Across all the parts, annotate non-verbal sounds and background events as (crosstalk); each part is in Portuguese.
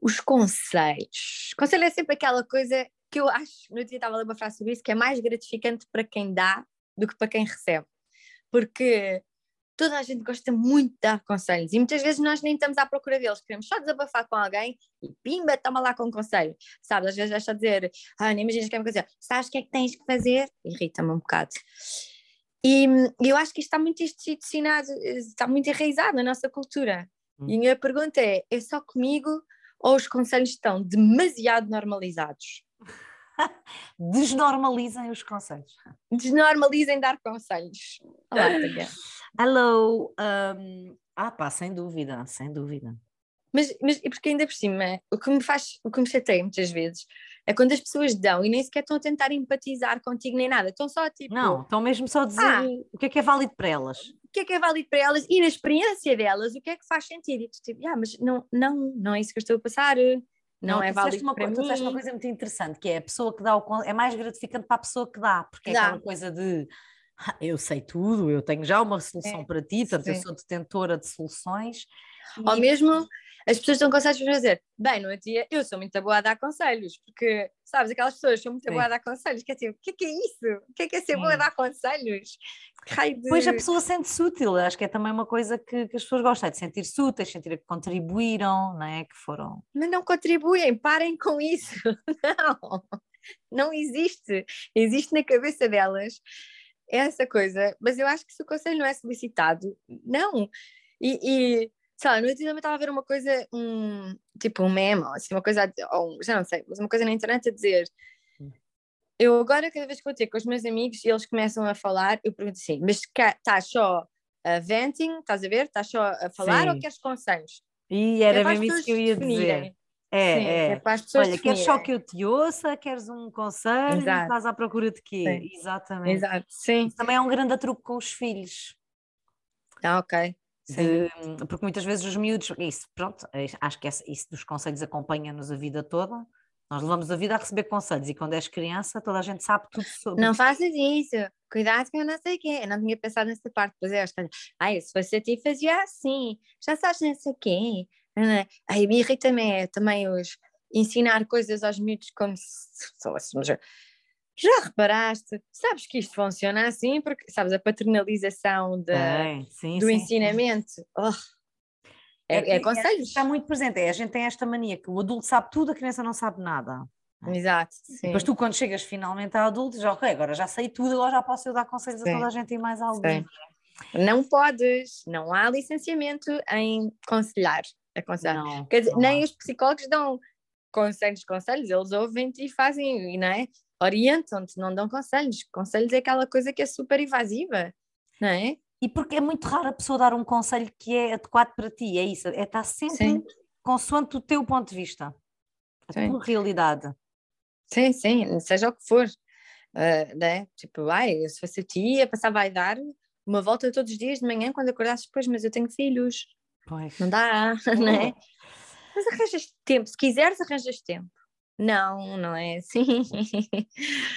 os conselhos. Conselho é sempre aquela coisa que eu acho, no dia estava a ler uma frase sobre isso, que é mais gratificante para quem dá do que para quem recebe. Porque toda a gente gosta muito de dar conselhos e muitas vezes nós nem estamos à procura deles, queremos só desabafar com alguém e pimba, toma lá com um conselho. Sabes, às vezes vais dizer, ah, nem imaginas que é uma coisa, sabes o que é que tens que fazer? Irrita-me um bocado. E eu acho que isto está muito institucionado, está muito enraizado na nossa cultura. Hum. E a minha pergunta é: é só comigo ou os conselhos estão demasiado normalizados? (laughs) Desnormalizem os conselhos. Desnormalizem dar conselhos. Olá, (laughs) Hello. Um, ah, pá, sem dúvida, sem dúvida. Mas, mas porque ainda por cima, o que me faz, o que me chateia muitas vezes é quando as pessoas dão e nem sequer estão a tentar empatizar contigo nem nada, estão só tipo. Não, estão mesmo só a dizer ah, o que é que é válido para elas. O que é que é válido para elas e na experiência delas, o que é que faz sentido? E tu tipo, ah, mas não, não, não é isso que eu estou a passar. Não, não é válido uma para coisa, mim. Tu uma coisa muito interessante, que é a pessoa que dá o é mais gratificante para a pessoa que dá, porque é dá. aquela coisa de ah, eu sei tudo, eu tenho já uma solução é, para ti, portanto eu sou detentora de soluções. Ou e... mesmo as pessoas estão conselhos para fazer. Bem, no dia eu sou muito boa a dar conselhos, porque, sabes, aquelas pessoas são muito boas a dar conselhos, quer dizer, o que é, que é isso? O que é que é ser Sim. boa a dar conselhos? De... Pois a pessoa sente-se útil, acho que é também uma coisa que, que as pessoas gostam, é de sentir-se úteis, sentir que contribuíram, não é? Que foram. Mas não contribuem, parem com isso. (laughs) Não, não existe. Existe na cabeça delas essa coisa, mas eu acho que se o conselho não é solicitado, não. E, e sei lá, no outro dia estava a ver uma coisa, um, tipo um meme, assim, uma coisa, ou, já não sei, mas uma coisa na internet a dizer. Hum. Eu agora, cada vez que vou ter com os meus amigos e eles começam a falar, eu pergunto assim: mas estás só a venting, estás a ver? Estás só a falar Sim. ou queres conselhos? E era é mesmo isso que eu ia dizer. É, Sim, é. é para as pessoas Olha, queres só que eu te ouça, queres um conselho, Exato. estás à procura de quê? Sim. Exatamente. Exato. Sim. Isso também é um grande truque com os filhos. Ah, ok. De, porque muitas vezes os miúdos, isso, pronto, é, acho que isso dos conselhos acompanha-nos a vida toda. Nós levamos a vida a receber conselhos e quando és criança toda a gente sabe tudo sobre. Não faças isso, cuidado que eu não sei o quê. Eu não tinha pensado nessa parte, pois é, ai, se fosse a ti fazia assim, já sabes não sei o quê. Aí me irrita também, também os ensinar coisas aos miúdos como se fôssemos já reparaste? Sabes que isto funciona assim, porque sabes a paternalização de, é, sim, do sim, ensinamento. Sim. Oh, é, é, é conselhos. Está muito presente. É, a gente tem esta mania que o adulto sabe tudo, a criança não sabe nada. Exato. Sim. Depois tu, quando chegas finalmente a adulto, já ok, agora já sei tudo, agora já posso eu dar conselhos sim. a toda a gente e mais alguém. Não podes, não há licenciamento em conselhar. Aconselhar. Não, Quer dizer, nem os psicólogos dão conselhos, conselhos, eles ouvem-te e fazem, não é? Orientam-te, não dão conselhos. Conselhos é aquela coisa que é super invasiva, não é? E porque é muito raro a pessoa dar um conselho que é adequado para ti, é isso, é estar sempre sim. consoante o teu ponto de vista, a sim. tua realidade. Sim, sim, seja o que for. Uh, né? Tipo, ai, se fosse a tia, passava a dar uma volta todos os dias de manhã quando acordasses depois, mas eu tenho filhos. Pois. Não dá, (laughs) oh. né? Mas arranjas tempo, se quiseres arranjas tempo. Não, não é assim. (laughs)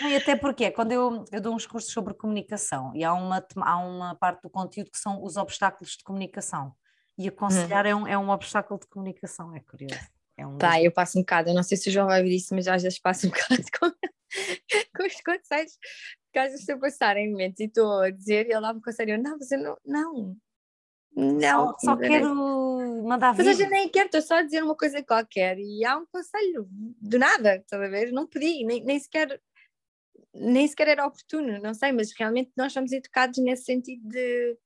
E até porque quando eu, eu dou uns cursos sobre comunicação e há uma, há uma parte do conteúdo que são os obstáculos de comunicação. E aconselhar hum. é, um, é um obstáculo de comunicação, é curioso. É um tá, eu passo um bocado, eu não sei se o João vai ouvir isso, mas às vezes passo um (laughs) bocado com, com os conselhos, porque às vezes estou a passar em momentos e estou a dizer, e ele dá-me conselho, não, você não, não, não. Só, só quero mandar vir. Mas eu nem quero, estou só a dizer uma coisa qualquer e há um conselho do nada, estás a ver? Não pedi, nem, nem sequer nem sequer era oportuno, não sei, mas realmente nós somos educados nesse sentido de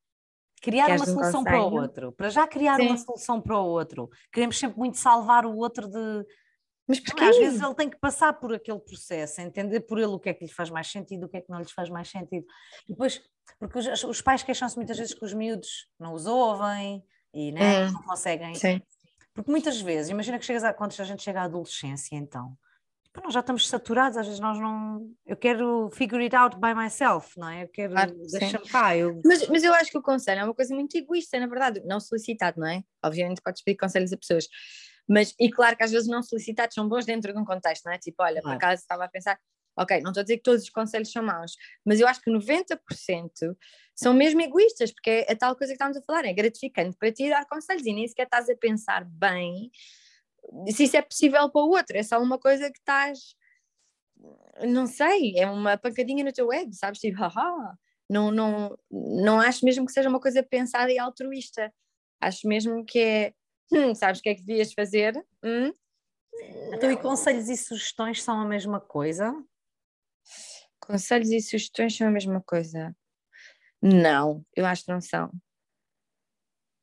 criar uma solução um para o outro. Para já criar Sim. uma solução para o outro. Queremos sempre muito salvar o outro de mas porque às vezes ele tem que passar por aquele processo, entender por ele o que é que lhe faz mais sentido, o que é que não lhe faz mais sentido. E depois, porque os, os pais queixam-se muitas vezes que os miúdos não os ouvem e né, hum, não conseguem. Sim. Porque muitas vezes, imagina que chegas a, quando a gente chega à adolescência, então, tipo, nós já estamos saturados, às vezes nós não. Eu quero figure it out by myself, não é? Eu quero. Claro, deixa-me cá. Eu... Mas, mas eu acho que o conselho é uma coisa muito egoísta, na verdade, não solicitado, não é? Obviamente podes pedir conselhos a pessoas mas, e claro que às vezes não solicitados são bons dentro de um contexto, não é? Tipo, olha, por acaso estava a pensar, ok, não estou a dizer que todos os conselhos são maus, mas eu acho que 90% são mesmo egoístas, porque é a tal coisa que estamos a falar, é gratificante para ti dar conselhos e nem sequer estás a pensar bem se isso é possível para o outro, é só uma coisa que estás, não sei, é uma pancadinha no teu ego, sabes? Tipo, haha, não, não, não acho mesmo que seja uma coisa pensada e altruísta. Acho mesmo que é, hum, sabes o que é que devias fazer? Hum? Então, e conselhos e sugestões são a mesma coisa? Conselhos e sugestões são a mesma coisa? Não, eu acho que não são.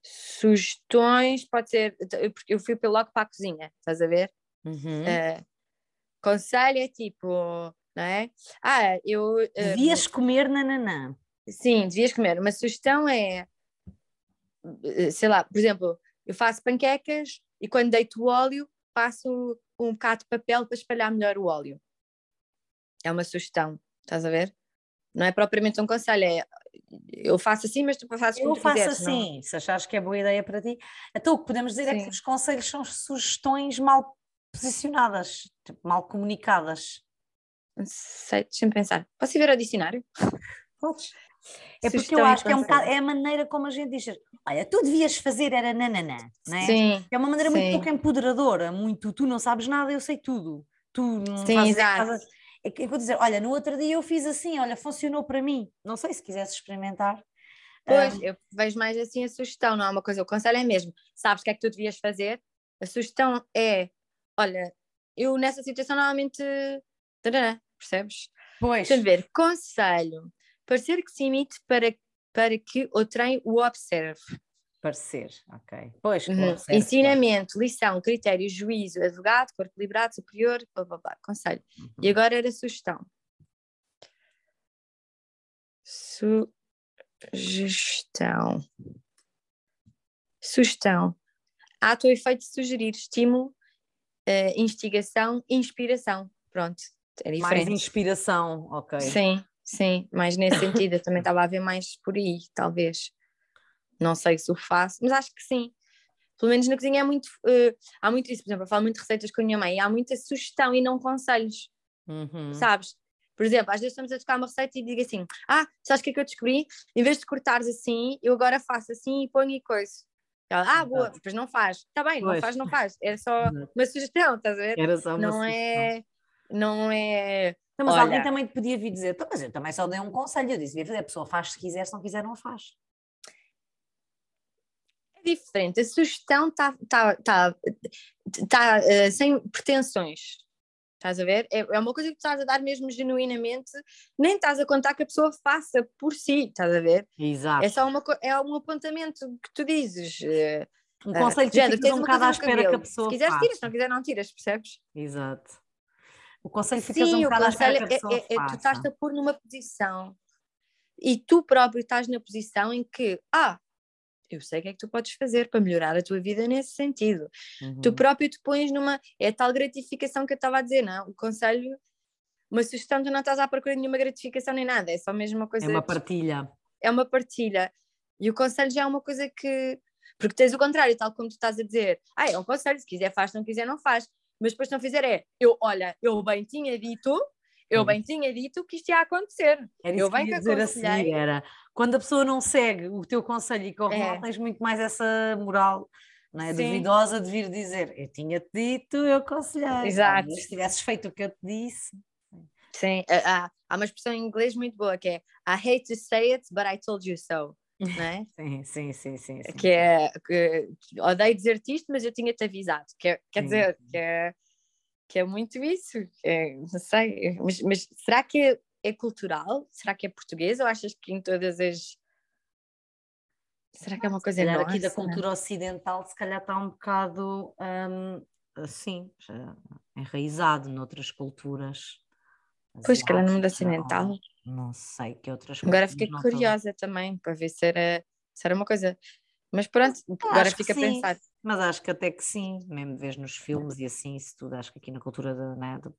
Sugestões, pode ser, porque eu fui logo para a cozinha, estás a ver? Uhum. Uh, conselho é tipo, não é? Ah, eu. Uh, devias comer nananã. Sim, devias comer. Uma sugestão é, sei lá, por exemplo, eu faço panquecas e quando deito o óleo, passo um bocado de papel para espalhar melhor o óleo. É uma sugestão, estás a ver? Não é propriamente um conselho, é eu faço assim, mas tu fazes como Eu faço quiseres, assim, não? se achares que é boa ideia para ti. Então o que podemos dizer Sim. é que os conselhos são sugestões mal posicionadas, tipo, mal comunicadas. Sei, deixa-me pensar. Posso ir ver o dicionário? (laughs) Podes. É porque eu acho que é, um bocado, é a maneira como a gente diz, olha, tu devias fazer era nananã, não é? Sim, é uma maneira sim. muito pouco empoderadora, muito, tu não sabes nada, eu sei tudo. Tu não sim, fazes exato. Nada. É que eu vou dizer, olha, no outro dia eu fiz assim, olha, funcionou para mim. Não sei se quisesse experimentar. Pois, um... eu vejo mais assim a sugestão, não é uma coisa, o conselho é mesmo, sabes o que é que tu devias fazer? A sugestão é, olha, eu nessa situação normalmente, percebes? Pois. Deixa ver, conselho, parecer que se imite para, para que o trem o observe. Parecer, ok. Pois, uhum. observe, Ensinamento, claro. lição, critério, juízo, advogado, corpo liberado, superior, blá, blá, blá, conselho. Uhum. E agora era sugestão. Sugestão. Sugestão. Ato ou efeito de sugerir, estímulo, uh, instigação, inspiração. Pronto, é diferente. Mais inspiração, ok. Sim, sim, mas nesse sentido eu também estava a ver mais por aí, talvez. Não sei se o faço, mas acho que sim. Pelo menos na cozinha é muito, uh, há muito isso, por exemplo, eu falo muito de receitas com a minha mãe, há muita sugestão e não conselhos, uhum. sabes? Por exemplo, às vezes estamos a tocar uma receita e digo assim: Ah, sabes o que é que eu descobri? Em vez de cortares assim, eu agora faço assim e ponho e coisa. Ela, ah, boa, depois não faz. Está bem, pois. não faz, não faz. Era só uma sugestão, estás a ver? Era só uma não sugestão. é Não é. Não, mas Olha, alguém também te podia vir dizer, mas eu também só dei um conselho, eu disse, a pessoa faz se quiser, se não quiser, não faz. É diferente, a sugestão está tá, tá, tá, uh, sem pretensões. Estás a ver? É, é uma coisa que tu estás a dar mesmo genuinamente, nem estás a contar que a pessoa faça por si, estás a ver? Exato. É só uma, é um apontamento que tu dizes. Uh, um conselho que género, ficas um bocado à espera cabelo. que a pessoa Se quiseres tiras, se não quiser não tiras, percebes? Exato. O conselho ficas Sim, um bocado à espera que a pessoa é, é, faça. Tu estás-te a pôr numa posição e tu próprio estás na posição em que, ah, eu sei o que é que tu podes fazer para melhorar a tua vida nesse sentido. Uhum. Tu próprio te pões numa. É tal gratificação que eu estava a dizer, não? O conselho, uma sugestão, tu não estás à procura de nenhuma gratificação nem nada, é só mesmo uma coisa. É uma partilha. É uma partilha. E o conselho já é uma coisa que. Porque tens o contrário, tal como tu estás a dizer. Ah, é um conselho, se quiser faz, se não quiser não faz. Mas depois se não fizer é, eu, olha, eu bem tinha dito, eu bem tinha dito que isto ia acontecer. Era eu bem que que dizer a seguir, era quando a pessoa não segue o teu conselho e corre É. mal, tens muito mais essa moral não é? Sim. duvidosa de vir dizer eu tinha-te dito, eu aconselhei. Exato. Se tivesses feito o que eu te disse. Sim, há, há uma expressão em inglês muito boa que é I hate to say it, but I told you so. (laughs) Não é? Sim, sim, sim, sim. sim. que é que, odeio dizer-te isto, mas eu tinha-te avisado. Que quer Sim. dizer, que é, que é muito isso. É, não sei, mas, mas será que é, cultural? Será que é português? Ou achas que em todas as. Será que é uma Se coisa calhar nossa? aqui da cultura ocidental, se calhar está um bocado hum, assim, enraizado noutras culturas. Pois, se calhar no mundo ocidental. Não sei que outras Agora fiquei curiosa também para ver se era, se era uma coisa. Mas pronto, agora fica a pensar. Mas acho que até que sim, mesmo vês nos filmes e assim, isso tudo, acho que aqui na cultura de, né, de-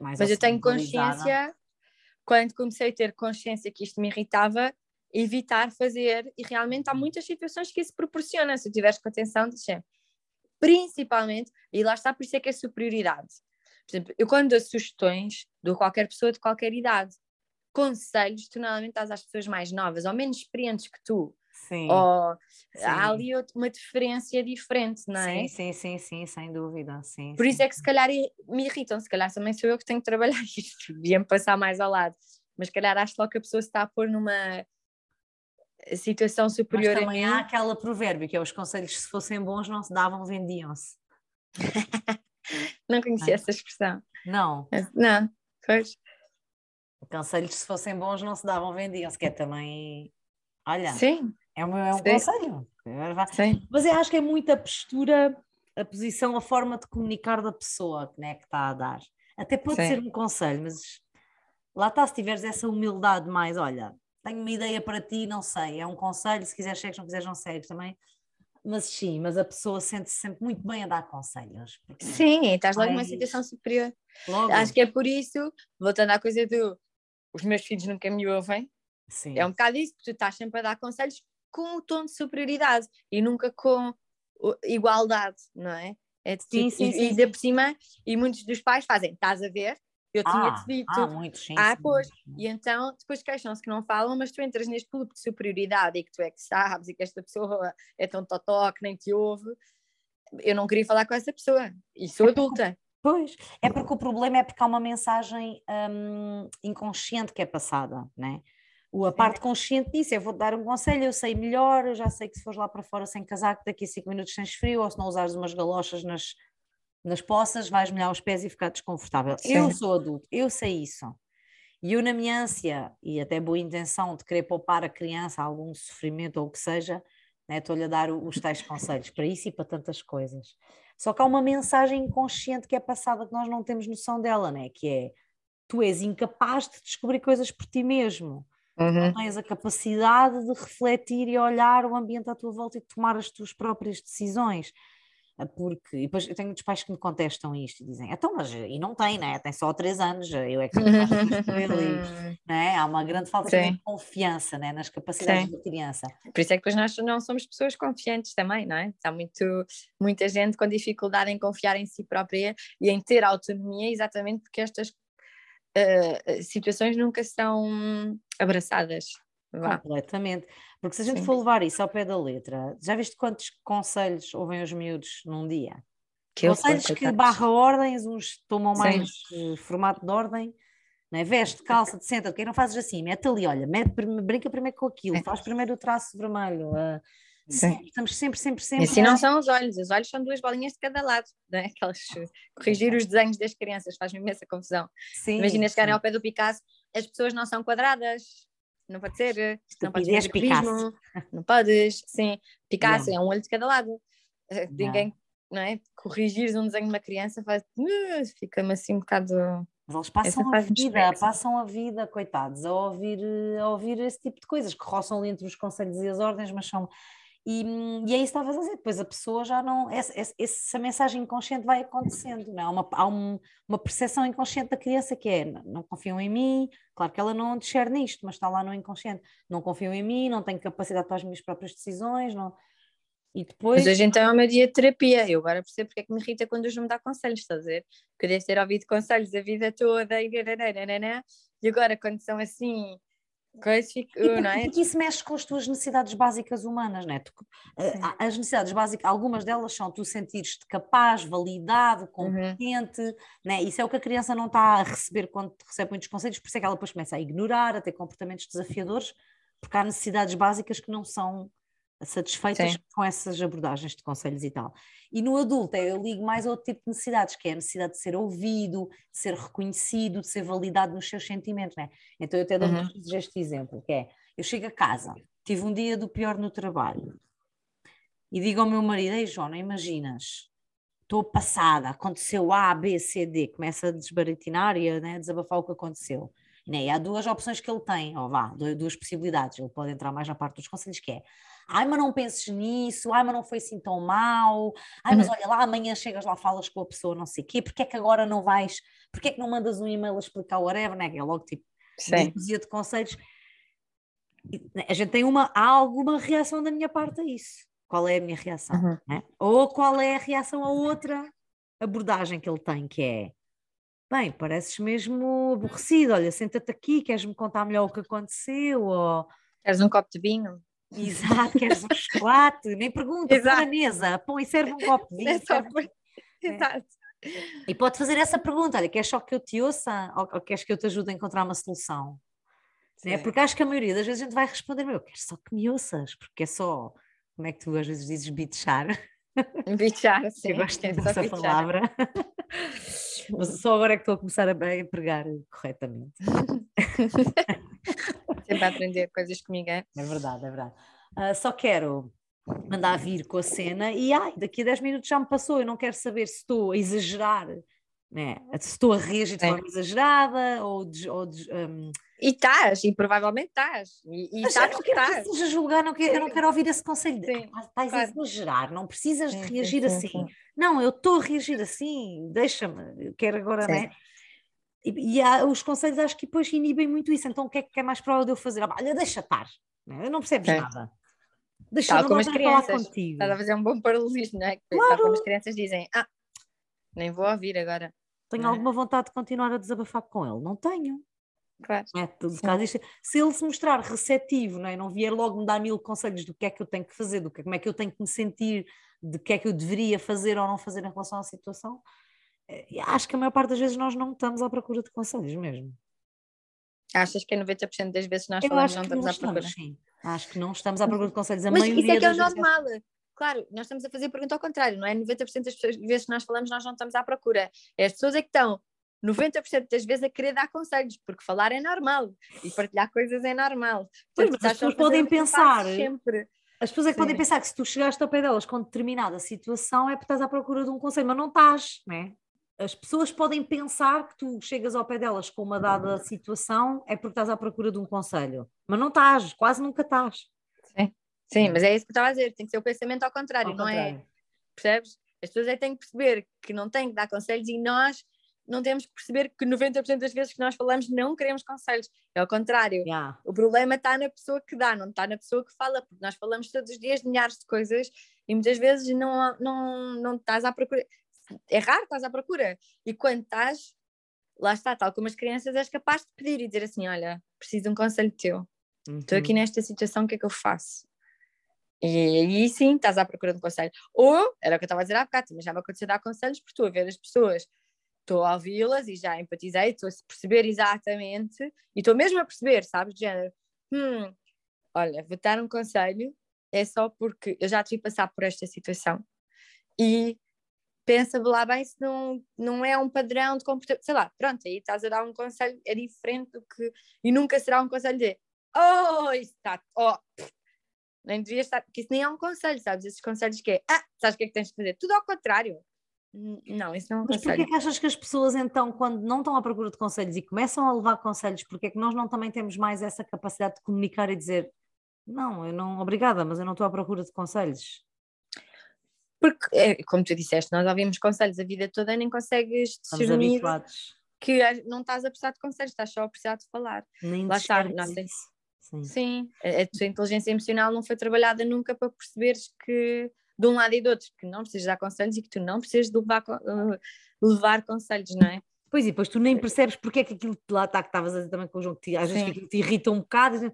mais Mas eu tenho ocidentalizada. consciência, quando comecei a ter consciência que isto me irritava, evitar fazer, e realmente há muitas situações que isso proporciona, se tiveres com atenção, de sempre. Principalmente, e lá está, por isso é que é superioridade. Por exemplo, eu quando dou sugestões, dou a qualquer pessoa de qualquer idade. Conselhos, tu normalmente dás às pessoas mais novas ou menos experientes que tu. Sim. Ou sim. há ali uma diferença diferente, não é? Sim, sim, sim, sim, sem dúvida. Sim, Por sim. isso é que se calhar me irritam, se calhar também sou eu que tenho que trabalhar (laughs) isto, devia-me passar mais ao lado. Mas se calhar acho logo que a pessoa se está a pôr numa situação superior Mas também a mim. há aquela provérbio que é os conselhos se fossem bons não se davam, vendiam-se. (laughs) não conhecia essa expressão. Não. Não, pois. Conselhos se fossem bons não se davam, vendiam-se, que é também. Olha, Sim. É um, é um Sim. conselho. Sim. Mas eu acho que é muito a postura, a posição, a forma de comunicar da pessoa né, que está a dar. Até pode Sim. ser um conselho, mas lá está, se tiveres essa humildade mais, olha, tenho uma ideia para ti, não sei, é um conselho, se quiseres segues, não quiseres não segues também. Mas sim, mas a pessoa sente-se sempre muito bem a dar conselhos. porque Sim, estás logo numa situação superior. Logo, Acho que é por isso, voltando à coisa do os meus filhos nunca me ouvem, sim. é um bocado isso, porque tu estás sempre a dar conselhos com o tom de superioridade e nunca com igualdade, não é? é Sim, tipo- sim, e, sim, e ainda por cima, e muitos dos pais fazem, estás a ver? Eu ah, tinha-te dito. ah, muitos, sim, Ah, sim, pois. muitos. E então, depois queixam-se que não falam, mas tu entras neste clube de superioridade e que tu é que sabes e que esta pessoa é tão totó que nem te ouve. Eu não queria falar com essa pessoa e sou adulta. Pois, é porque o problema é porque há uma mensagem hum, inconsciente que é passada, né? A parte consciente disso é vou-te dar um conselho, eu sei melhor, eu já sei que se fores lá para fora sem casaco, daqui a 5 minutos tens frio, ou se não usares umas galochas nas, nas poças, vais molhar os pés e ficar desconfortável. Eu Sim. sou adulto, eu sei isso. E eu, na minha ânsia e até boa intenção de querer poupar a criança algum sofrimento ou o que seja, né, estou-lhe a dar os tais conselhos para isso e para tantas coisas. Só que há uma mensagem inconsciente que é passada que nós não temos noção dela, né? que é tu és incapaz de descobrir coisas por ti mesmo. Uhum. Não tens a capacidade de refletir e olhar o ambiente à tua volta e tomar as tuas próprias decisões. Ah, Porque, e depois eu tenho muitos pais que me contestam isto e dizem, então, mas e não tem, né? Tem só três anos, eu é que tenho ele", (laughs) né? Há uma grande falta Sim. de confiança né? nas capacidades Sim. da criança. Por isso é que depois nós não somos pessoas confiantes também, não é? Há muito, muita gente com dificuldade em confiar em si própria e em ter autonomia, exatamente porque estas eh, situações nunca são abraçadas. Vá. Completamente. Porque se a gente Sim. for levar isso ao pé da letra, já viste quantos conselhos ouvem os miúdos num dia? Que Conselhos que barra ordens, uns tomam Sim. mais eh, formato de ordem, não é? veste, calça, te senta, porque não fazes assim, mete ali, olha, mete, brinca primeiro com aquilo, faz primeiro o traço vermelho. ah, Sim. sempre, estamos sempre, sempre, E sempre. assim não são os olhos, os olhos são duas bolinhas de cada lado, não é? Aquelas, corrigir os desenhos das crianças faz-me imensa confusão. Sim, Imagina chegarem sim. ao pé do Picasso, as pessoas não são quadradas, não pode ser, não podes Estupidez, fazer cubismo, não podes, sim, Picasso Yeah. é um olho de cada lado. Eh, Ninguém, não é? Corrigir um desenho de uma criança faz, fica-me assim um bocado. Mas eles passam a vida, passam a vida, coitados, a ouvir, eh, a ouvir esse tipo de coisas, que roçam ali entre os conselhos e as ordens, mas são. E, hum, e é isso que estavas a dizer, depois a pessoa já não. Essa, essa- mensagem inconsciente vai acontecendo, não é? Há uma, há um- uma percepção inconsciente da criança que é: não, não confiam em mim, claro que ela não discerne nisto, mas está lá no inconsciente, não confiam em mim, não tenho capacidade para as minhas próprias decisões, não. E depois. Mas hoje então é de terapia. Eu agora percebo porque é que me irrita quando os não me dá conselhos, estás a ver? Porque eu devo ter ouvido conselhos a vida toda e, e agora quando são assim, E porque, não é? porque isso mexe com as tuas necessidades básicas humanas, não é? Tu, as necessidades básicas, algumas delas são tu sentires-te capaz, validado, competente, né? Isso é o que a criança não está a receber quando recebe muitos conselhos, por isso é que ela depois começa a ignorar, a ter comportamentos desafiadores, porque há necessidades básicas que não são satisfeitas Sim. com essas abordagens de conselhos e tal. E no adulto eu ligo mais a outro tipo de necessidades, que é a necessidade de ser ouvido, de ser reconhecido, de ser validado nos seus sentimentos, né? Então eu até dou Uhum. este exemplo, que é, eu chego a casa, tive um dia do pior no trabalho, e digo ao meu marido, ei João, não imaginas, estou passada, aconteceu A, B, C, D, começa a desbaratinar e a né, desabafar o que aconteceu. Né? E há duas opções que ele tem, ou vá, du- duas possibilidades, ele pode entrar mais na parte dos conselhos, que é, ai, mas não penses nisso, ai, mas não foi assim tão mal, ai, mas Uhum. olha lá, amanhã chegas lá, falas com a pessoa, não sei o quê, porque é que agora não vais, porque é que não mandas um e-mail a explicar o whatever, né? que é logo tipo, dizia de conselhos. Né, A gente tem uma, há alguma reação da minha parte a isso. Qual é a minha reação? Uhum. né? Ou qual é a reação a outra abordagem que ele tem, que é bem, pareces mesmo aborrecido, olha, senta-te aqui, queres-me contar melhor o que aconteceu? Ou Queres um copo de vinho? (laughs) Exato, queres um chocolate, nem pergunta, põe na mesa, põe e serve um copo de (laughs) vinho. É só... Exato. E pode fazer essa pergunta: olha, queres só que eu te ouça ou, ou queres que eu te ajude a encontrar uma solução? É porque acho que a maioria das vezes a gente vai responder: eu quero só que me ouças, porque é só, como é que tu às vezes dizes, bitchar? (laughs) Bitchar, sim. Eu gosto dessa palavra. Mas só agora é que estou a começar a, a empregar corretamente. Sempre a aprender coisas comigo, é? É verdade, é verdade. Uh, só quero mandar vir com a cena e ai, daqui a 10 minutos já me passou, eu não quero saber se estou a exagerar, né? se estou a reagir de forma exagerada ou, de, ou um... E estás, e provavelmente estás. E, e estás, não quero que julgar, não quero, eu não quero ouvir esse conselho. De, ah, estás claro. a exagerar, não precisas sim, de reagir sim, assim. Sim. Não, eu estou a reagir assim, deixa-me, eu quero agora, né? E, e há, os conselhos acho que depois inibem muito isso. Então o que é que é mais provável de eu fazer? Ah, olha, deixa estar, né? não percebes nada. Deixa Tal como as crianças. Estás a fazer um bom paralelismo, não é? Claro. Tal como as crianças dizem, ah, nem vou ouvir agora. Tenho é? alguma vontade de continuar a desabafar com ele? Não tenho. Claro. É, tudo caso, se ele se mostrar receptivo, não, é? não vier logo me dar mil conselhos do que é que eu tenho que fazer, do que, como é que eu tenho que me sentir, de que é que eu deveria fazer ou não fazer em relação à situação, é, acho que a maior parte das vezes nós não estamos à procura de conselhos mesmo. Achas que é 90% das vezes nós falamos não estamos, à procura? Sim. Acho que não estamos à procura de conselhos. A Mas isso é que é o normal. Vezes... Claro, nós estamos a fazer a pergunta ao contrário, não é? 90% das vezes que nós falamos, nós não estamos à procura. É as pessoas é que estão 90% das vezes a querer dar conselhos, porque falar é normal e partilhar coisas é normal. Pois, mas as pessoas podem pensar. Sempre. As pessoas é que Sim. podem pensar que se tu chegaste ao pé delas com determinada situação é porque estás à procura de um conselho, mas não estás, não é? As pessoas podem pensar que tu chegas ao pé delas com uma dada situação é porque estás à procura de um conselho, mas não estás, quase nunca estás. Sim, Sim mas é isso que eu estava a dizer, tem que ser o pensamento ao contrário, ao não é? contrário. é? Percebes? As pessoas é que têm que perceber que não têm que dar conselhos e nós não temos que perceber que 90% das vezes que nós falamos não queremos conselhos, é ao contrário. Yeah. O problema está na pessoa que dá, não está na pessoa que fala, porque nós falamos todos os dias de milhares de coisas e muitas vezes não, não, não estás à procura é raro, estás à procura. E quando estás, lá está, tal como as crianças, és capaz de pedir e dizer assim: Olha, preciso de um conselho teu. Estou aqui uhum. nesta situação, o que é que eu faço? E aí sim, estás à procura de um conselho. Ou, era o que eu estava a dizer há bocado, mas já me aconteceu dar conselhos, porque estou a ver as pessoas, estou a ouvi-las e já empatizei, estou a perceber exatamente, e estou mesmo a perceber, sabes, de género, hum, olha, vou dar um conselho, é só porque eu já tive passar por esta situação e pensa lá bem se não, não é um padrão de comportamento, sei lá, pronto, aí estás a dar um conselho, é diferente do que, e nunca será um conselho de, oh, isso está, oh, nem devia estar, porque isso nem é um conselho, sabes, esses conselhos que é, ah, sabes o que é que tens de fazer, tudo ao contrário, não, isso não é um Mas porquê que achas que as pessoas então, quando não estão à procura de conselhos e começam a levar conselhos, porque é que nós não também temos mais essa capacidade de comunicar e dizer, não, eu não, obrigada, mas eu não estou à procura de conselhos, porque, é, como tu disseste, nós ouvimos conselhos a vida toda e nem consegues discernir que não estás a precisar de conselhos, estás só a precisar de falar. Nem Lá está, nossa, sim. sim, a, tua inteligência emocional não foi trabalhada nunca para perceberes que de um lado e do outro, que não precisas dar conselhos e que tu não precisas de levar, uh, levar conselhos, não é? Pois e depois tu nem percebes porque é que aquilo lá está que estavas a dizer também com o João, que às vezes que te irrita um bocado,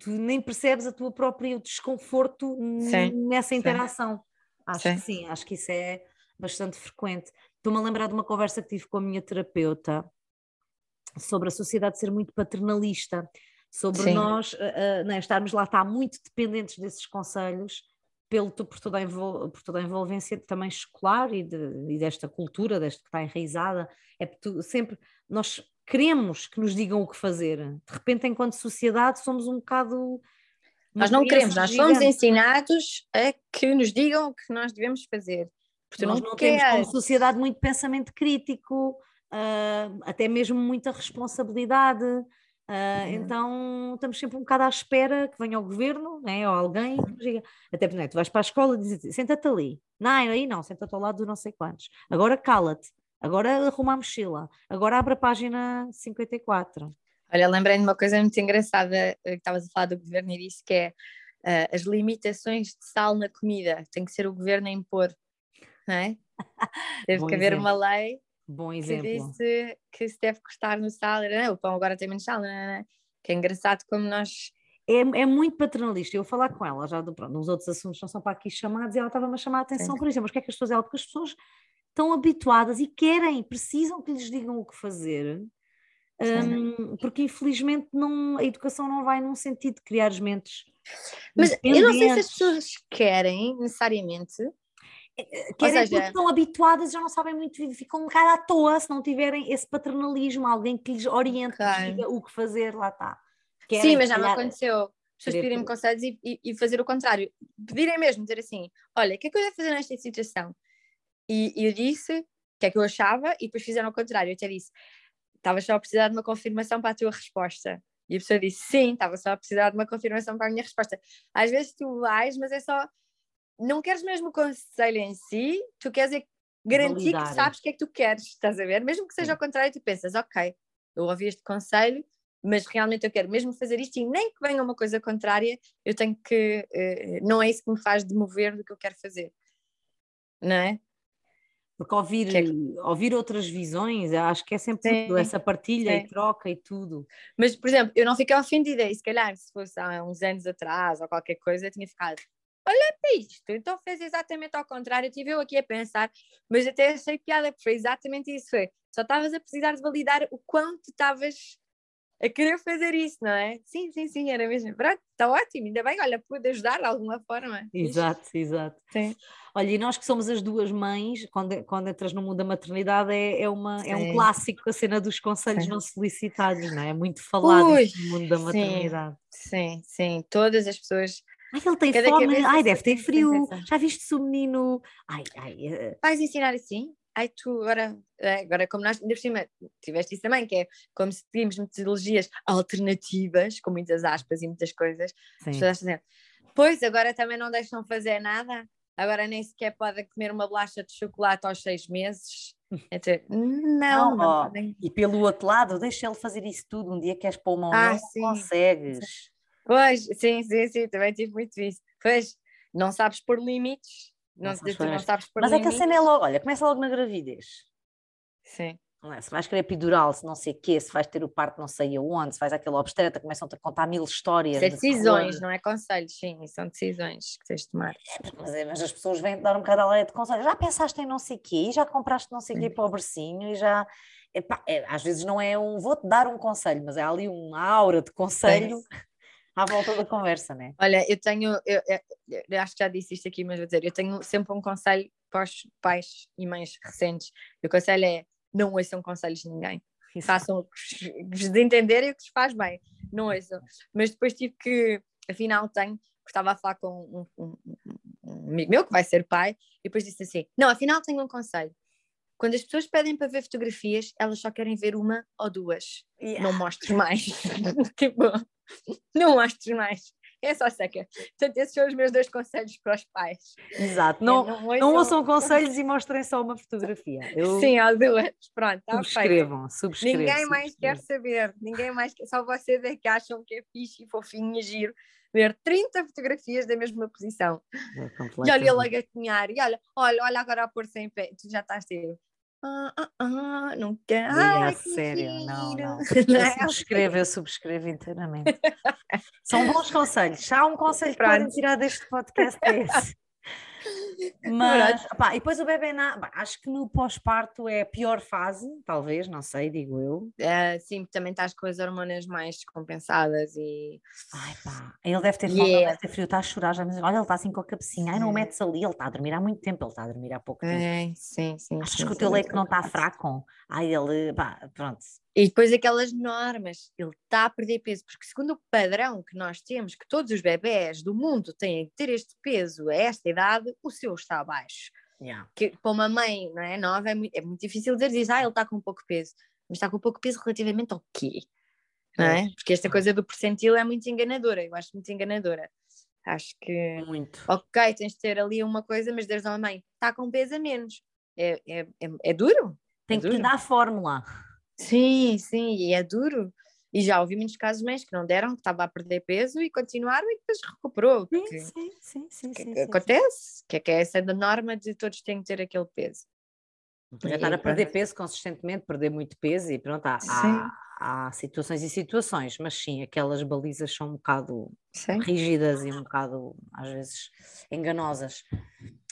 tu nem percebes a tua própria desconforto sim. nessa interação. Acho sim. que sim, acho que isso é bastante frequente. Estou-me a lembrar de uma conversa que tive com a minha terapeuta sobre a sociedade ser muito paternalista, sobre sim. nós uh, uh, estarmos lá, estar muito dependentes desses conselhos pelo, por, toda a por toda a envolvência também escolar e, de, e desta cultura, desta que está enraizada. É tu, sempre nós queremos que nos digam o que fazer. De repente, enquanto sociedade, somos um bocado nós não queremos, nós somos ensinados a que nos digam o que nós devemos fazer. Porque nós não, temos como sociedade muito pensamento crítico, uh, até mesmo muita responsabilidade. Uh, Então estamos sempre um bocado à espera que venha o governo né, ou alguém que nos diga. Até porque né, tu vais para a escola e dizes assim, senta-te ali. Não, aí não, senta-te ao lado do não sei quantos. Agora cala-te. Agora arruma a mochila. Agora abre a página 54. Olha, lembrei de uma coisa muito engraçada eh, que estavas a falar do governo e disse que é uh, as limitações de sal na comida. Tem que ser o governo a impor, não é? (laughs) Teve que haver uma lei Bom exemplo. que disse que se deve cortar no sal. Não, o pão agora tem menos sal, não é? Que é engraçado como nós é, é muito paternalista. Eu falar com ela, já do, pronto, nos outros assuntos não são para aqui chamados, e ela estava-me a chamar a atenção, Sim. por exemplo, mas o que é que as pessoas, ela, porque as pessoas estão habituadas e querem, precisam que lhes digam o que fazer, um, porque infelizmente não, a educação não vai num sentido de criar as mentes. Mas eu não sei se as pessoas querem necessariamente. Eh, eh, querem seja... porque estão habituadas e já não sabem muito, ficam um bocado à toa se não tiverem esse paternalismo, alguém que lhes oriente, que diga o que fazer, lá está. Querem, Sim, mas já me aconteceu. Pessoas pedirem-me conselhos e, e, e, fazer o contrário. Pedirem mesmo, dizer assim: olha, o que é que eu ia fazer nesta situação? E, e eu disse o que é que eu achava e depois fizeram o contrário. Eu até disse: estava só a precisar de uma confirmação para a tua resposta. E a pessoa disse, sim, estava só a precisar de uma confirmação para a minha resposta. Às vezes tu vais, mas é só, não queres mesmo o conselho em si, tu queres é garantir Validar. que sabes o que é que tu queres, estás a ver? Mesmo que seja sim. ao contrário, tu pensas, ok, eu ouvi este conselho, mas realmente eu quero mesmo fazer isto e nem que venha uma coisa contrária, eu tenho que, uh, não é isso que me faz demover do que eu quero fazer, não é? Porque ouvir, é que... ouvir outras visões, acho que é sempre tudo, essa partilha Sim. e troca e tudo. Mas, por exemplo, eu não fiquei ofendida, e se calhar se fosse há uns anos atrás ou qualquer coisa, eu tinha ficado, olha para isto, então fez exatamente ao contrário, estive eu aqui a pensar, mas até achei piada, porque foi exatamente isso, foi, só estavas a precisar de validar o quanto estavas a querer fazer isso, não é? Sim, sim, sim, era mesmo. Pronto, está ótimo, ainda bem, olha, pude ajudar de alguma forma. Exato, exato. Sim. Olha, e nós que somos as duas mães, quando, quando entras no mundo da maternidade, é, é, uma, é um clássico a cena dos conselhos sim. não solicitados, não é? É muito falado Ui, no mundo da maternidade. Sim, sim, todas as pessoas. Ai, ele tem Cada fome, ai, deve ter frio, já viste-se o menino. Ai, ai. Uh... Vais ensinar assim? Ai tu agora, é, agora como nós, ainda por cima, tiveste isso também, que é como se tínhamos metodologias alternativas, com muitas aspas e muitas coisas, Sim. pois agora também não deixam fazer nada, agora nem sequer podem comer uma bolacha de chocolate aos seis meses. (laughs) Então, não, não, não podem. E pelo outro lado, deixa ele fazer isso tudo, um dia queres pôr uma ah, não consegues. Pois, sim, sim, sim, também tive muito isso. Pois, não sabes pôr limites, não, tu não sabes por Mas é que a cena é logo, olha, começa logo na gravidez. Sim. É? Se vais querer epidural, se não sei o quê, se vais ter o parto não sei aonde, se vais aquele obstetra, começam-te a contar mil histórias. Isso é decisões, não é conselhos, sim, são decisões que tens de tomar. É, mas, é, mas, as pessoas vêm dar um bocado a lei de conselhos. Já pensaste em não sei o quê, já compraste não sei o quê para o bercinho, e já... Epá, é, às vezes não é um, vou-te dar um conselho, mas é ali uma aura de conselho à volta da conversa, né? Olha, eu tenho, eu, eu, eu, acho que já disse isto aqui, mas vou dizer, eu tenho sempre um conselho para os pais e mães recentes. O conselho é não ouçam conselhos de ninguém. Isso. Façam o que vos entenderem o que vos faz bem. Não ouçam. Mas depois tive que, afinal tenho, porque estava a falar com um, um, um amigo meu que vai ser pai, e depois disse assim: Não, afinal tenho um conselho. Quando as pessoas pedem para ver fotografias, elas só querem ver uma ou duas. Yeah. Não mostres mais. (laughs) tipo, (laughs) não mostres mais. É só seca. Portanto, esses são os meus dois conselhos para os pais. Exato. Não, não, ouçam... não ouçam conselhos e mostrem só uma fotografia. Eu... Sim, há duas. Pronto, tá subscrevam, subscrevam. Ninguém mais quer saber. Ninguém mais quer. Só vocês é que acham que é fixe e fofinho e giro ver 30 fotografias da mesma posição. É e olha ele a gatinhar, e olha, olha, olha agora a pôr-se em pé, tu já estás tipo, ah, ah, ah, não quero. Ai, sério, não, não. (laughs) Eu subscrevo, eu subscrevo inteiramente. (laughs) São bons conselhos. Há um conselho que podem tirar deste podcast é esse. (laughs) Mas, e depois o bebê, na, acho que no pós-parto é a pior fase, talvez, não sei, digo eu. É, sim, também estás com as hormonas mais descompensadas e. Ai pá, ele deve ter fome, yeah. deve ter frio, está a chorar já, mas olha, ele está assim com a cabecinha, ai não o metes ali, ele está a dormir há muito tempo, ele está a dormir há pouco tempo. É, sim, sim. Achas sim, que o teu leite não está fraco? Ai, ele, pá, pronto. E depois aquelas normas, ele está a perder peso, porque segundo o padrão que nós temos, que todos os bebés do mundo têm que ter este peso a esta idade, o seu está abaixo. Yeah. Que para uma mãe não é, nova é muito, é muito difícil dizer, diz, ah, ele está com pouco peso. Mas está com pouco peso relativamente ao quê? Não é? Porque esta coisa do percentil é muito enganadora, eu acho muito enganadora. Acho que, muito. ok, tens de ter ali uma coisa, mas desde a mãe, está com peso a menos. É, é, é, é duro. Tem é que lhe dar a fórmula. Sim, sim, e é duro. E já ouvi muitos casos mães que não deram, que estava a perder peso e continuaram e depois recuperou. Sim, sim, sim, sim, sim, acontece, que é que é essa da norma de todos têm que ter aquele peso. Já estar a perder peso consistentemente, perder muito peso e pronto, há, há, há situações e situações, mas sim, aquelas balizas são um bocado Sim. rígidas e um bocado, às vezes, enganosas.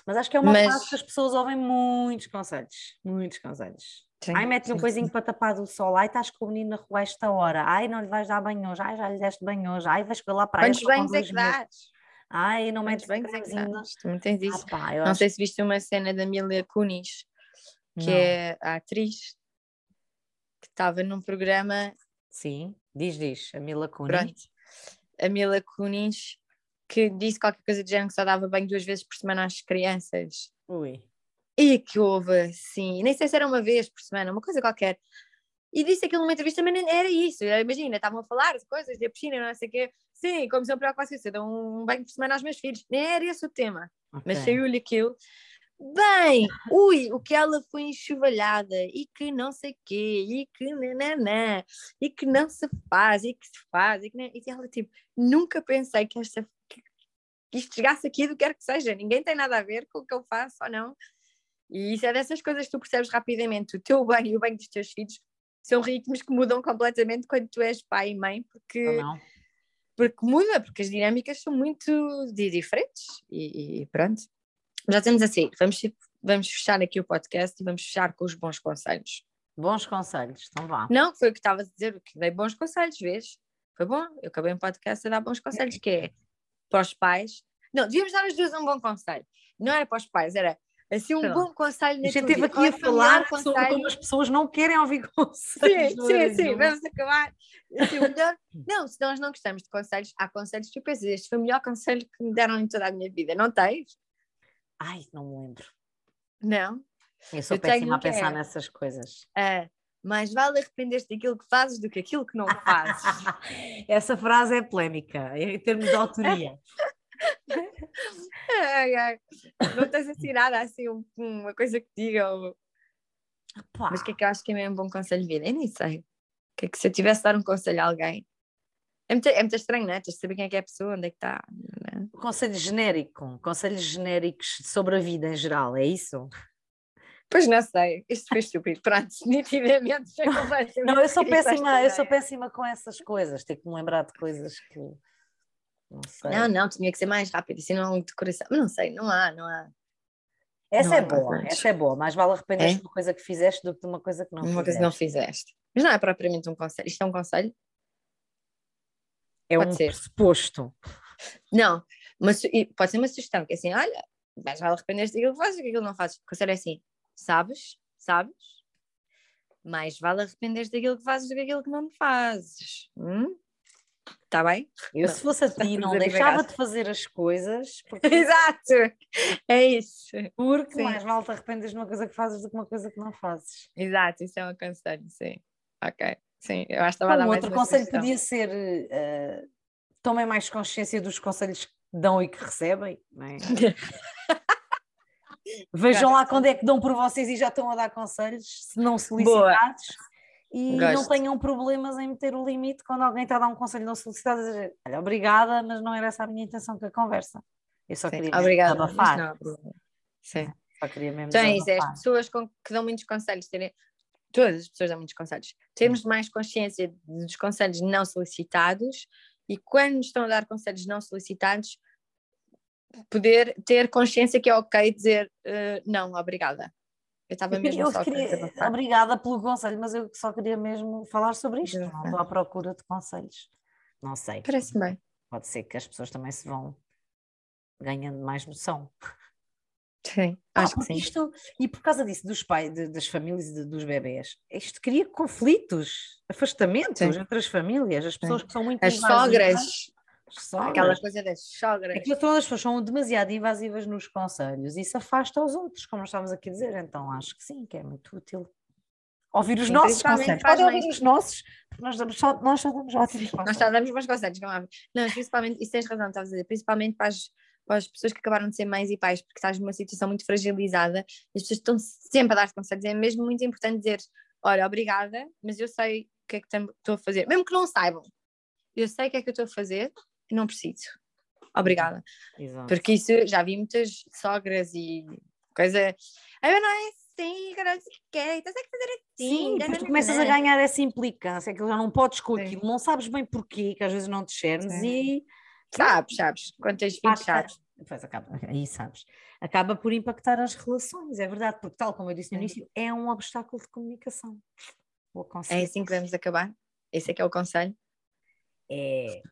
Mas acho que é uma Mas- fase que as pessoas ouvem muitos conselhos, muitos conselhos. Sim, Ai, mete-lhe um coisinho para tapar do sol. Ai, estás com o menino na rua a esta hora. Ai, não lhe vais dar banho hoje. Ai, já lhe deste banho hoje. Ai, vais pela praia. Quantos com banhos é que dás? Ai, não metes é? Tu não tens Ah, isso. pá, eu Não acho sei se viste uma cena da Mila Kunis, que Não. é a atriz que estava num programa, Sim, diz, diz. A Mila Kunis. pronto, a Mila Kunis, que disse qualquer coisa de género que só dava banho duas vezes por semana às crianças. Ui. E que houve assim, nem sei se era uma vez por semana, uma coisa qualquer. E disse aquilo numa entrevista, mas era isso. Imagina, estavam a falar de coisas, da piscina, não sei o quê. Sim, como se eu preocupasse eu dou um banho por semana aos meus filhos. Nem era esse o tema. Mas ok. saiu-lhe aquilo. Bem, ui, o que ela foi enxovalhada e que não sei quê, e que nananã, e que não se faz, e que se faz, e que não... E ela tipo, nunca pensei que, esta, que isto chegasse aqui do que quer que seja, ninguém tem nada a ver com o que eu faço ou não. E isso é dessas coisas que tu percebes rapidamente, o teu (laughs) bem e o bem dos teus filhos são ritmos que mudam completamente quando tu és pai e mãe, porque porque muda, porque as dinâmicas são muito di- diferentes e, e pronto. Já estamos a sair, vamos, vamos fechar aqui o podcast e vamos fechar com os bons conselhos. Bons conselhos, então vá. Não, foi o que estava a dizer, que dei bons conselhos, vês? Foi bom, eu acabei um podcast a dar bons conselhos, que é para os pais. Não, devíamos dar as duas um bom conselho. Não era para os pais, era assim um bom conselho na A gente esteve aqui é a falar sobre como as pessoas não querem ouvir (laughs) Sim, conselhos. de sim, maneira sim, nenhuma. vamos acabar. Assim, melhor... Não, se nós não gostamos de conselhos, há conselhos que tu pensas, este foi o melhor conselho que me deram em toda a minha vida. Não tens? Ai, não me lembro. Não. Eu sou Eu tenho péssima a é- pensar nessas coisas. Ah, mais vale arrepender-te daquilo que fazes do que aquilo que não fazes. (laughs) Essa frase é polémica, em termos de autoria. (laughs) ai, ai. Não tens assim nada, assim, um- uma coisa que diga. Mas o que é que eu acho que é mesmo um bom conselho de vida? Eu nem sei. O que é que se eu tivesse de dar um conselho a alguém? É muito, é muito estranho, não é? Tens de saber quem é que é a pessoa, onde é que está. é? Conselho genérico, conselhos genéricos sobre a vida em geral, é isso? Pois não sei, isto foi estúpido. Pronto, (laughs) completamente. Não, eu sou péssima, eu sou péssima com essas coisas, tenho que me lembrar de coisas que não sei. Não, não, tinha que ser mais rápido, assim não de coração. Mas não sei, não há, não há. essa não é boa, mais. essa é boa, mais vale arrepender-te É? de uma coisa que fizeste do que de uma coisa que não uma coisa fizeste. que não fizeste. Mas não é propriamente um conselho. Isto é um conselho? É Pode um ser. pressuposto. Não, uma e pode ser uma sugestão, que é assim, olha, mas vale arrepender-te daquilo que fazes e daquilo que não fazes. O conselho é assim, sabes, sabes, mais vale arrepender-te daquilo que fazes do que daquilo que não fazes. Está bem? Eu, se fosse a ti, estás a não deixava de fazer as coisas porque, (laughs) Exato! É isso. porque Sim. mais vale te arrependeres de uma coisa que fazes do que uma coisa que não fazes. Exato, isso é um conselho, sim. Ok, sim, eu acho que estava a dar Um mais outro conselho podia ser eh, tomem mais consciência dos conselhos que dão e que recebem. não é? (laughs) Vejam lá quando é que dão por vocês e já estão a dar conselhos, se não solicitados. E não tenham problemas em meter o limite quando alguém está a dar um conselho não solicitado, a dizer, olha, obrigada, mas não era essa a minha intenção com a conversa. Eu só Sim, queria Obrigada. mas desabafar. não. Sim. Só queria mesmo Então é é as pessoas com, que dão muitos conselhos, terem, todas as pessoas dão muitos conselhos, termos mais consciência dos conselhos não solicitados e quando estão a dar conselhos não solicitados, poder ter consciência que é ok dizer eh, não, obrigada. Eu estava (laughs) mesmo Eu só queria- obrigada pelo conselho, mas eu só queria mesmo falar sobre isto. Não estou à procura de conselhos. Não sei. Parece-me bem. Pode ser que as pessoas também se vão ganhando mais noção. Sim, (laughs) Ah, acho que porque sim. isto, e por causa disso, dos pais, de- das famílias e de- dos bebés, isto cria conflitos, afastamentos Sim. entre as famílias, as pessoas que são muito As invasivas. sogras, As sogras. aquela coisa das sogras. Que todas as pessoas são demasiado invasivas nos conselhos e isso afasta os outros, como nós estávamos aqui a dizer. Então acho que sim, que é muito útil. Ouvir os Sim, nossos conselhos. Pode ouvir os nossos, nós, damos só, nós só damos ótimos Nós conselhos. só damos bons conselhos, como é. Não, principalmente, isso tens razão, estavas a dizer, principalmente para as, para as pessoas que acabaram de ser mães e pais, porque estás numa situação muito fragilizada, as pessoas estão sempre a dar conselhos. É mesmo muito importante dizer: olha, obrigada, mas eu sei o que é que estou a fazer, mesmo que não saibam, eu sei o que é que eu estou a fazer não preciso. Obrigada. Exato. Porque isso já vi muitas sogras e coisa. "Ah, mas não é assim, que não sei o quê, então tem que fazer assim. Sim, depois tu começas a ganhar essa implicância, que já não podes com aquilo, não sabes bem porquê, que às vezes não te discernes e. Sabes, sabes, quando tens 20 sabes. Pois acaba, (laughs) aí sabes. Acaba por impactar as relações, é verdade, porque tal como eu disse no início, é um obstáculo de comunicação. É assim que vamos acabar? Esse é que é o conselho? É.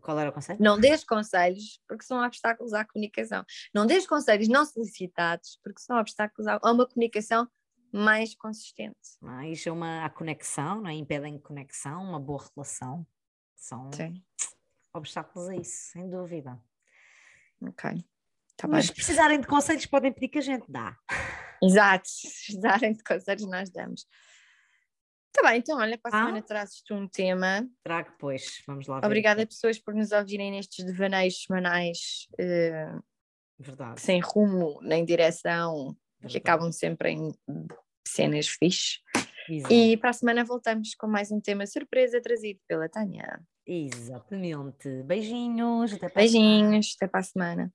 Qual era o conselho? Não dês conselhos porque são obstáculos à comunicação. Não dês conselhos não solicitados porque são obstáculos a uma comunicação mais consistente. Mais uma a conexão, não é? impedem conexão, uma boa relação. São Sim. obstáculos a isso, sem dúvida. Ok. Tá Mas se precisarem de conselhos, podem pedir que a gente dá. Exato, se precisarem de conselhos, nós damos. Está bem, então olha, para a ah? semana trazes-te um tema. Trago, pois, vamos lá ver. Obrigada, pessoas, por nos ouvirem nestes devaneios semanais uh, Verdade. sem rumo nem direção, Verdade. que acabam sempre em cenas fixe. Exato. E para a semana voltamos com mais um tema surpresa trazido pela Tânia. Exatamente. Beijinhos, até para Beijinhos, até para a semana.